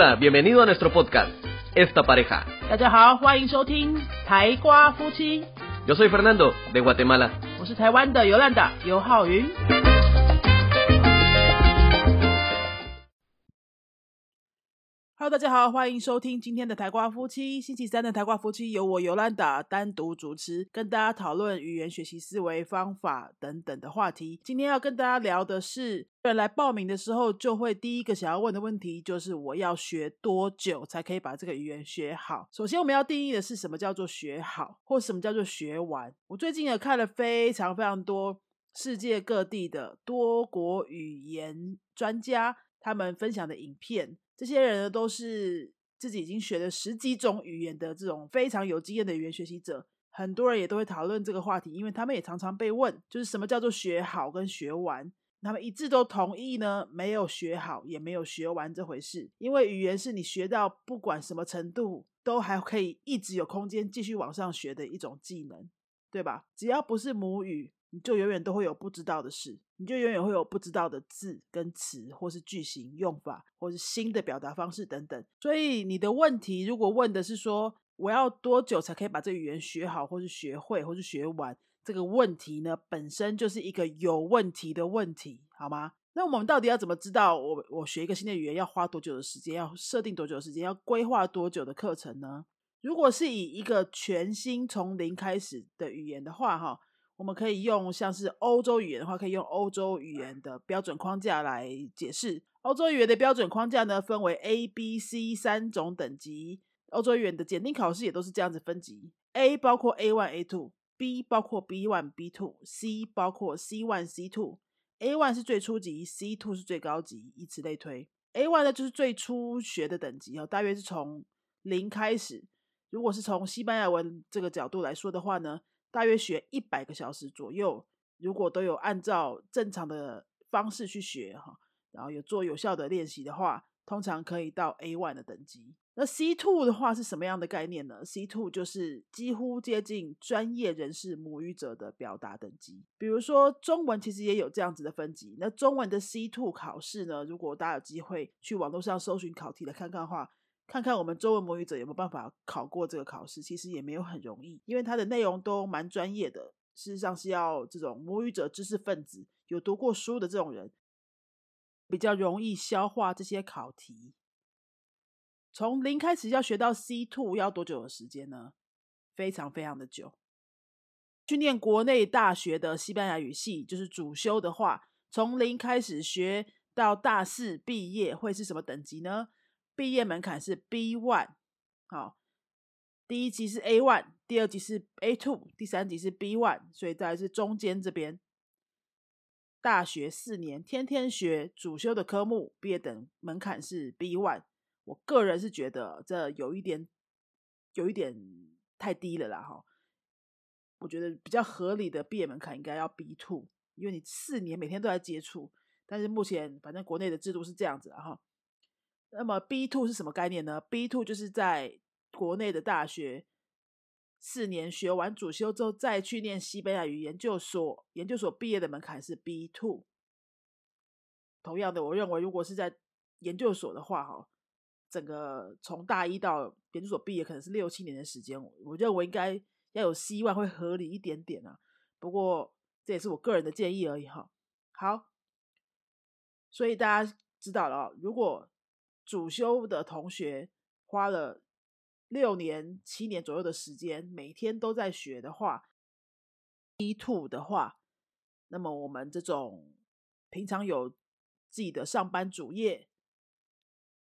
Hola, bienvenido a nuestro podcast, Esta Pareja. 大家好，欢迎收听台瓜夫妻，Yo soy Fernando, de Guatemala. Hello，大家好，欢迎收听今天的台瓜夫妻。星期三的台瓜夫妻由我尤兰达单独主持，跟大家讨论语言学习思维方法等等的话题。今天要跟大家聊的是，人来报名的时候就会第一个想要问的问题就是我要学多久才可以把这个语言学好？首先我们要定义的是什么叫做学好，或什么叫做学完。我最近也看了非常非常多世界各地的多国语言专家他们分享的影片。这些人呢，都是自己已经学了十几种语言的这种非常有经验的语言学习者。很多人也都会讨论这个话题，因为他们也常常被问，就是什么叫做学好跟学完。他们一致都同意呢，没有学好也没有学完这回事。因为语言是你学到不管什么程度，都还可以一直有空间继续往上学的一种技能，对吧？只要不是母语，你就永远都会有不知道的事，你就永远会有不知道的字跟词，或是句型用法，或是新的表达方式等等。所以你的问题如果问的是说我要多久才可以把这语言学好，或是学会，或是学完，这个问题呢本身就是一个有问题的问题，好吗？那我们到底要怎么知道我我学一个新的语言要花多久的时间，要设定多久的时间，要规划多久的课程呢？如果是以一个全新从零开始的语言的话，哈。我们可以用像是欧洲语言的话，可以用欧洲语言的标准框架来解释。欧洲语言的标准框架呢，分为 A、B、C 三种等级。欧洲语言的检定考试也都是这样子分级：A 包括 A one、A two；B 包括 B one、B two；C 包括 C one、C two。A one 是最初级，C two 是最高级，以此类推。A one 呢就是最初学的等级哦，大约是从零开始。如果是从西班牙文这个角度来说的话呢？大约学一百个小时左右，如果都有按照正常的方式去学哈，然后有做有效的练习的话，通常可以到 A one 的等级。那 C two 的话是什么样的概念呢？C two 就是几乎接近专业人士母语者的表达等级。比如说中文其实也有这样子的分级。那中文的 C two 考试呢，如果大家有机会去网络上搜寻考题来看看的话。看看我们中文母语者有没有办法考过这个考试，其实也没有很容易，因为它的内容都蛮专业的。事实上是要这种母语者知识分子，有读过书的这种人，比较容易消化这些考题。从零开始要学到 C two 要多久的时间呢？非常非常的久。去念国内大学的西班牙语系，就是主修的话，从零开始学到大四毕业，会是什么等级呢？毕业门槛是 B one，好，第一级是 A one，第二级是 A two，第三级是 B one，所以在是中间这边。大学四年，天天学主修的科目，毕业等门槛是 B one。我个人是觉得这有一点，有一点太低了啦，哈。我觉得比较合理的毕业门槛应该要 B two，因为你四年每天都在接触，但是目前反正国内的制度是这样子，哈。那么 B two 是什么概念呢？B two 就是在国内的大学四年学完主修之后，再去念西班牙语研究所。研究所毕业的门槛是 B two。同样的，我认为如果是在研究所的话，哈，整个从大一到研究所毕业可能是六七年的时间。我认为应该要有希望会合理一点点啊。不过这也是我个人的建议而已，哈。好，所以大家知道了，如果主修的同学花了六年、七年左右的时间，每天都在学的话，B two 的话，那么我们这种平常有自己的上班主业，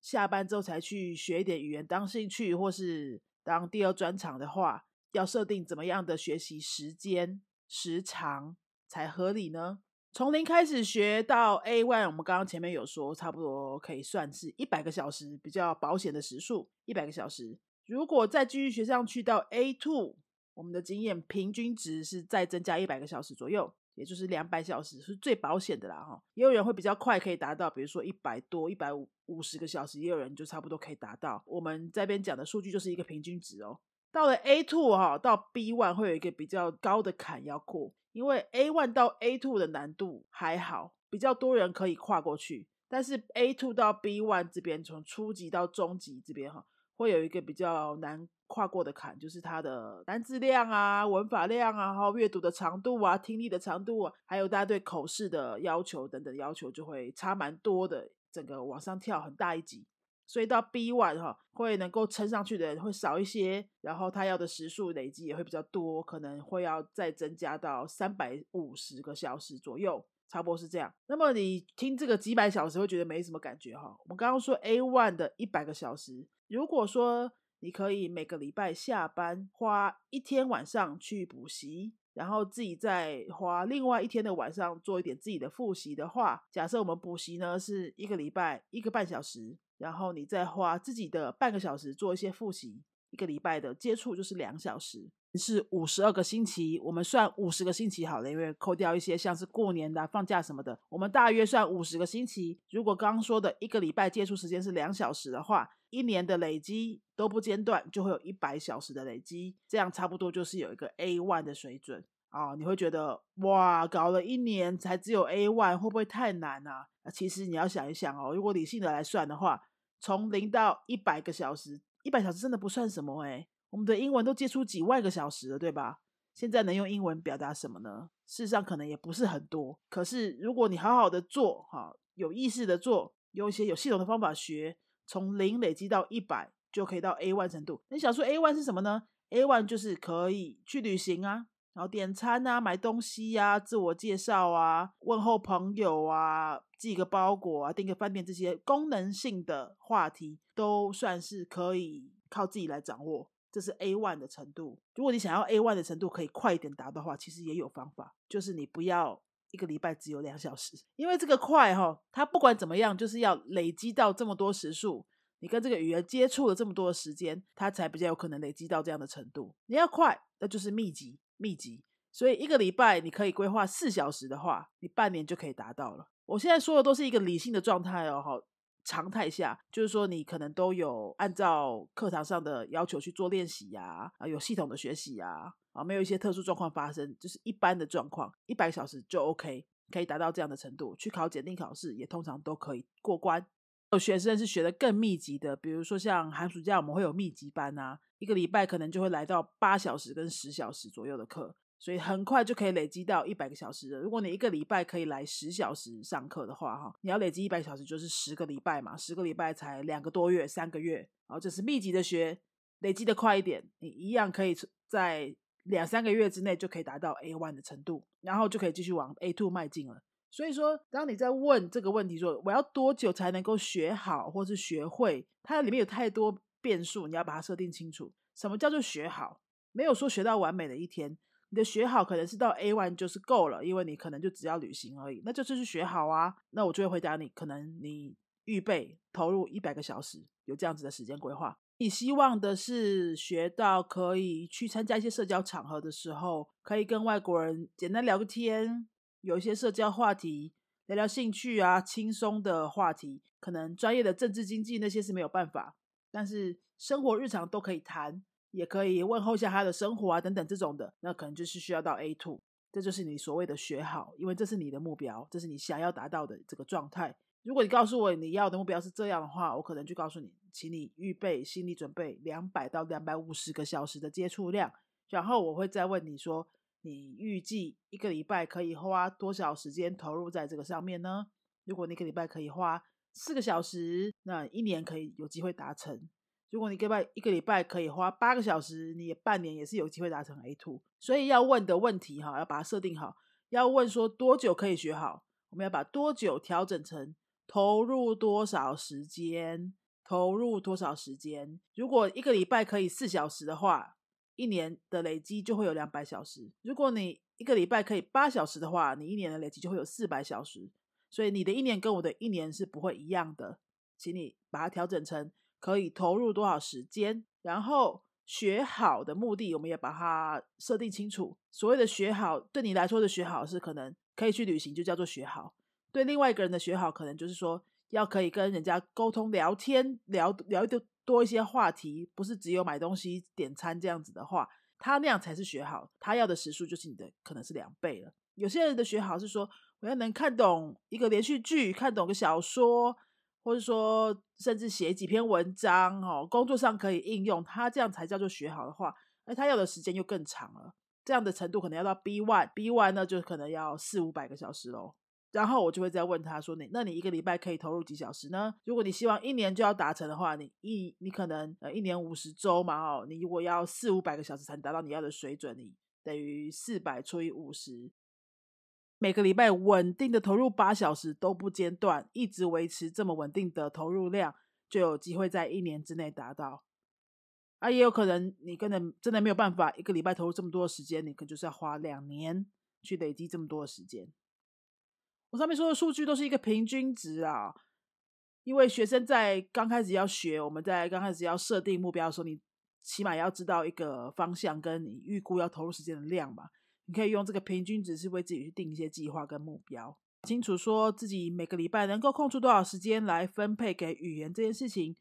下班之后才去学一点语言当兴趣或是当第二专长的话，要设定怎么样的学习时间时长才合理呢？从零开始学到 A one，我们刚刚前面有说，差不多可以算是一百个小时，比较保险的时数，一百个小时。如果再继续学上去到 A two，我们的经验平均值是再增加一百个小时左右，也就是两百小时是最保险的啦哈。也有人会比较快可以达到，比如说一百多、一百五五十个小时，也有人就差不多可以达到。我们这边讲的数据就是一个平均值哦。到了 A two 哈，到 B one 会有一个比较高的坎要过。因为 A one 到 A two 的难度还好，比较多人可以跨过去。但是 A two 到 B one 这边，从初级到中级这边哈，会有一个比较难跨过的坎，就是它的单字量啊、文法量啊、还有阅读的长度啊、听力的长度啊，还有大家对口试的要求等等要求，就会差蛮多的，整个往上跳很大一级。所以到 B one 哈，会能够撑上去的人会少一些，然后他要的时数累积也会比较多，可能会要再增加到三百五十个小时左右，差不多是这样。那么你听这个几百小时会觉得没什么感觉哈。我们刚刚说 A one 的一百个小时，如果说你可以每个礼拜下班花一天晚上去补习，然后自己再花另外一天的晚上做一点自己的复习的话，假设我们补习呢是一个礼拜一个半小时。然后你再花自己的半个小时做一些复习，一个礼拜的接触就是两小时，是五十二个星期。我们算五十个星期好了，因为扣掉一些像是过年的放假什么的，我们大约算五十个星期。如果刚刚说的一个礼拜接触时间是两小时的话，一年的累积都不间断，就会有一百小时的累积，这样差不多就是有一个 A one 的水准啊。你会觉得哇，搞了一年才只有 A one，会不会太难啊？其实你要想一想哦，如果理性的来算的话。从零到一百个小时，一百小时真的不算什么哎。我们的英文都接触几万个小时了，对吧？现在能用英文表达什么呢？事实上可能也不是很多。可是如果你好好的做，哈，有意识的做，用一些有系统的方法学，从零累积到一百，就可以到 A one 程度。你想说 A one 是什么呢？A one 就是可以去旅行啊。然后点餐啊，买东西呀，自我介绍啊，问候朋友啊，寄个包裹啊，订个饭店，这些功能性的话题都算是可以靠自己来掌握。这是 A one 的程度。如果你想要 A one 的程度可以快一点达的话，其实也有方法，就是你不要一个礼拜只有两小时，因为这个快哈，它不管怎么样，就是要累积到这么多时数，你跟这个语言接触了这么多的时间，它才比较有可能累积到这样的程度。你要快，那就是密集。密集，所以一个礼拜你可以规划四小时的话，你半年就可以达到了。我现在说的都是一个理性的状态哦，哈，常态下就是说你可能都有按照课堂上的要求去做练习呀，啊，有系统的学习呀，啊，没有一些特殊状况发生，就是一般的状况，一百小时就 OK，可以达到这样的程度。去考检定考试也通常都可以过关。有学生是学的更密集的，比如说像寒暑假我们会有密集班啊，一个礼拜可能就会来到八小时跟十小时左右的课，所以很快就可以累积到一百个小时的。如果你一个礼拜可以来十小时上课的话，哈，你要累积一百小时就是十个礼拜嘛，十个礼拜才两个多月、三个月，然后就是密集的学，累积的快一点，你一样可以在两三个月之内就可以达到 A one 的程度，然后就可以继续往 A two 迈进了。所以说，当你在问这个问题，说我要多久才能够学好或是学会，它里面有太多变数，你要把它设定清楚。什么叫做学好？没有说学到完美的一天。你的学好可能是到 A one 就是够了，因为你可能就只要旅行而已，那就是去学好啊。那我就会回答你，可能你预备投入一百个小时，有这样子的时间规划。你希望的是学到可以去参加一些社交场合的时候，可以跟外国人简单聊个天。有一些社交话题，聊聊兴趣啊，轻松的话题，可能专业的政治经济那些是没有办法，但是生活日常都可以谈，也可以问候一下他的生活啊等等这种的，那可能就是需要到 A two，这就是你所谓的学好，因为这是你的目标，这是你想要达到的这个状态。如果你告诉我你要的目标是这样的话，我可能就告诉你，请你预备心理准备两百到两百五十个小时的接触量，然后我会再问你说。你预计一个礼拜可以花多少时间投入在这个上面呢？如果你一个礼拜可以花四个小时，那一年可以有机会达成；如果你一个拜一个礼拜可以花八个小时，你也半年也是有机会达成 A two。所以要问的问题哈，要把它设定好。要问说多久可以学好，我们要把多久调整成投入多少时间，投入多少时间。如果一个礼拜可以四小时的话。一年的累积就会有两百小时。如果你一个礼拜可以八小时的话，你一年的累积就会有四百小时。所以你的一年跟我的一年是不会一样的，请你把它调整成可以投入多少时间，然后学好的目的，我们也把它设定清楚。所谓的学好，对你来说的学好是可能可以去旅行，就叫做学好；对另外一个人的学好，可能就是说要可以跟人家沟通、聊天、聊聊的。多一些话题，不是只有买东西、点餐这样子的话，他那样才是学好。他要的时数就是你的可能是两倍了。有些人的学好是说，我要能看懂一个连续剧，看懂个小说，或者说甚至写几篇文章哦，工作上可以应用，他这样才叫做学好的话，而他要的时间又更长了。这样的程度可能要到 B one，B one 呢就可能要四五百个小时喽。然后我就会再问他说：“你那你一个礼拜可以投入几小时呢？如果你希望一年就要达成的话，你一你可能呃一年五十周嘛哦，你如果要四五百个小时才能达到你要的水准，你等于四百除以五十，每个礼拜稳定的投入八小时都不间断，一直维持这么稳定的投入量，就有机会在一年之内达到。”啊，也有可能你根本真的没有办法一个礼拜投入这么多时间，你可能就是要花两年去累积这么多的时间。我上面说的数据都是一个平均值啊，因为学生在刚开始要学，我们在刚开始要设定目标的时候，你起码要知道一个方向跟你预估要投入时间的量嘛。你可以用这个平均值是为自己去定一些计划跟目标，清楚说自己每个礼拜能够空出多少时间来分配给语言这件事情。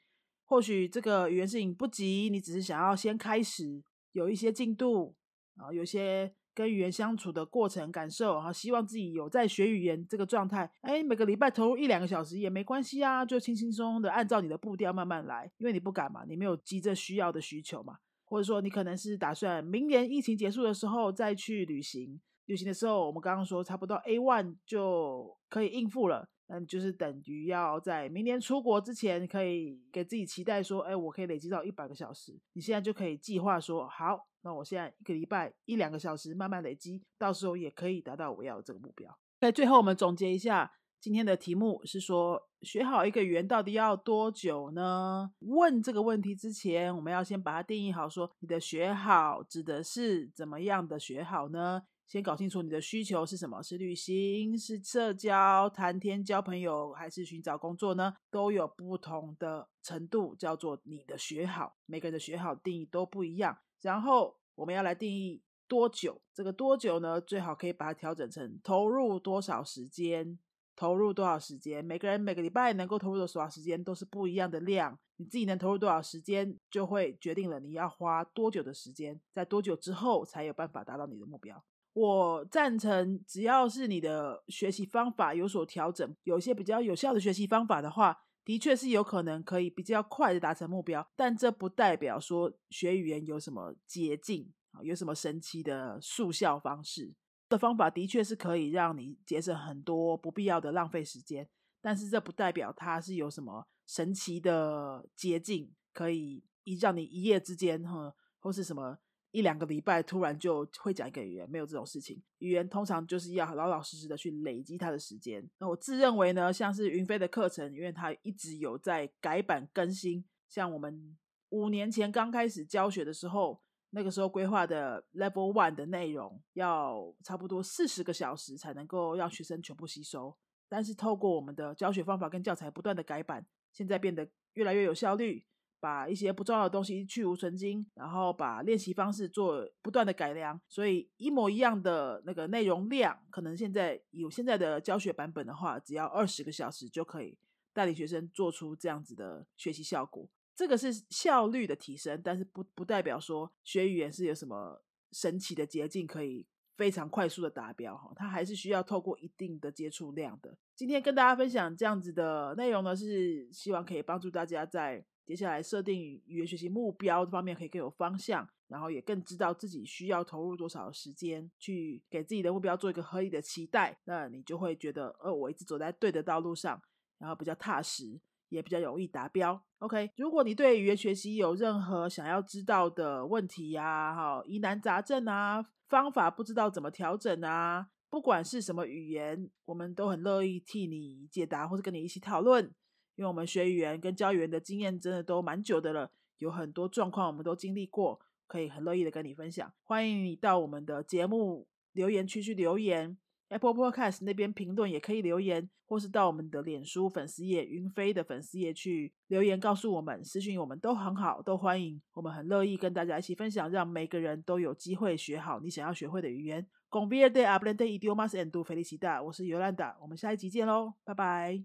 或许这个语言事情不急，你只是想要先开始有一些进度啊，有些跟语言相处的过程感受，哈希望自己有在学语言这个状态。哎，每个礼拜投入一两个小时也没关系啊，就轻轻松松的按照你的步调慢慢来，因为你不敢嘛，你没有急着需要的需求嘛，或者说你可能是打算明年疫情结束的时候再去旅行，旅行的时候我们刚刚说差不多 A one 就可以应付了。嗯，就是等于要在明年出国之前，可以给自己期待说，哎，我可以累积到一百个小时。你现在就可以计划说，好，那我现在一个礼拜一两个小时慢慢累积，到时候也可以达到我要的这个目标。在最后，我们总结一下今天的题目是说，学好一个语言到底要多久呢？问这个问题之前，我们要先把它定义好，说你的学好指的是怎么样的学好呢？先搞清楚你的需求是什么，是旅行、是社交、谈天、交朋友，还是寻找工作呢？都有不同的程度，叫做你的学好。每个人的学好定义都不一样。然后我们要来定义多久，这个多久呢？最好可以把它调整成投入多少时间，投入多少时间。每个人每个礼拜能够投入的多少时间都是不一样的量，你自己能投入多少时间，就会决定了你要花多久的时间，在多久之后才有办法达到你的目标。我赞成，只要是你的学习方法有所调整，有一些比较有效的学习方法的话，的确是有可能可以比较快的达成目标。但这不代表说学语言有什么捷径啊，有什么神奇的速效方式。的方法的确是可以让你节省很多不必要的浪费时间，但是这不代表它是有什么神奇的捷径，可以一让你一夜之间哈，或是什么。一两个礼拜突然就会讲一个语言，没有这种事情。语言通常就是要老老实实的去累积它的时间。那我自认为呢，像是云飞的课程，因为它一直有在改版更新。像我们五年前刚开始教学的时候，那个时候规划的 Level One 的内容，要差不多四十个小时才能够让学生全部吸收。但是透过我们的教学方法跟教材不断的改版，现在变得越来越有效率。把一些不重要的东西去无存精，然后把练习方式做不断的改良，所以一模一样的那个内容量，可能现在有现在的教学版本的话，只要二十个小时就可以带领学生做出这样子的学习效果。这个是效率的提升，但是不不代表说学语言是有什么神奇的捷径可以非常快速的达标哈，它还是需要透过一定的接触量的。今天跟大家分享这样子的内容呢，是希望可以帮助大家在。接下来设定语言学习目标方面可以更有方向，然后也更知道自己需要投入多少时间去给自己的目标做一个合理的期待，那你就会觉得，呃，我一直走在对的道路上，然后比较踏实，也比较容易达标。OK，如果你对语言学习有任何想要知道的问题呀，哈，疑难杂症啊，方法不知道怎么调整啊，不管是什么语言，我们都很乐意替你解答，或者跟你一起讨论。因为我们学语言跟教语言的经验真的都蛮久的了，有很多状况我们都经历过，可以很乐意的跟你分享。欢迎你到我们的节目留言区去留言，Apple Podcast 那边评论也可以留言，或是到我们的脸书粉丝页云飞的粉丝页去留言，告诉我们私讯我们都很好，都欢迎。我们很乐意跟大家一起分享，让每个人都有机会学好你想要学会的语言。Con via de aprende idiomas en tu felicidad，我是尤兰达，我们下一集见喽，拜拜。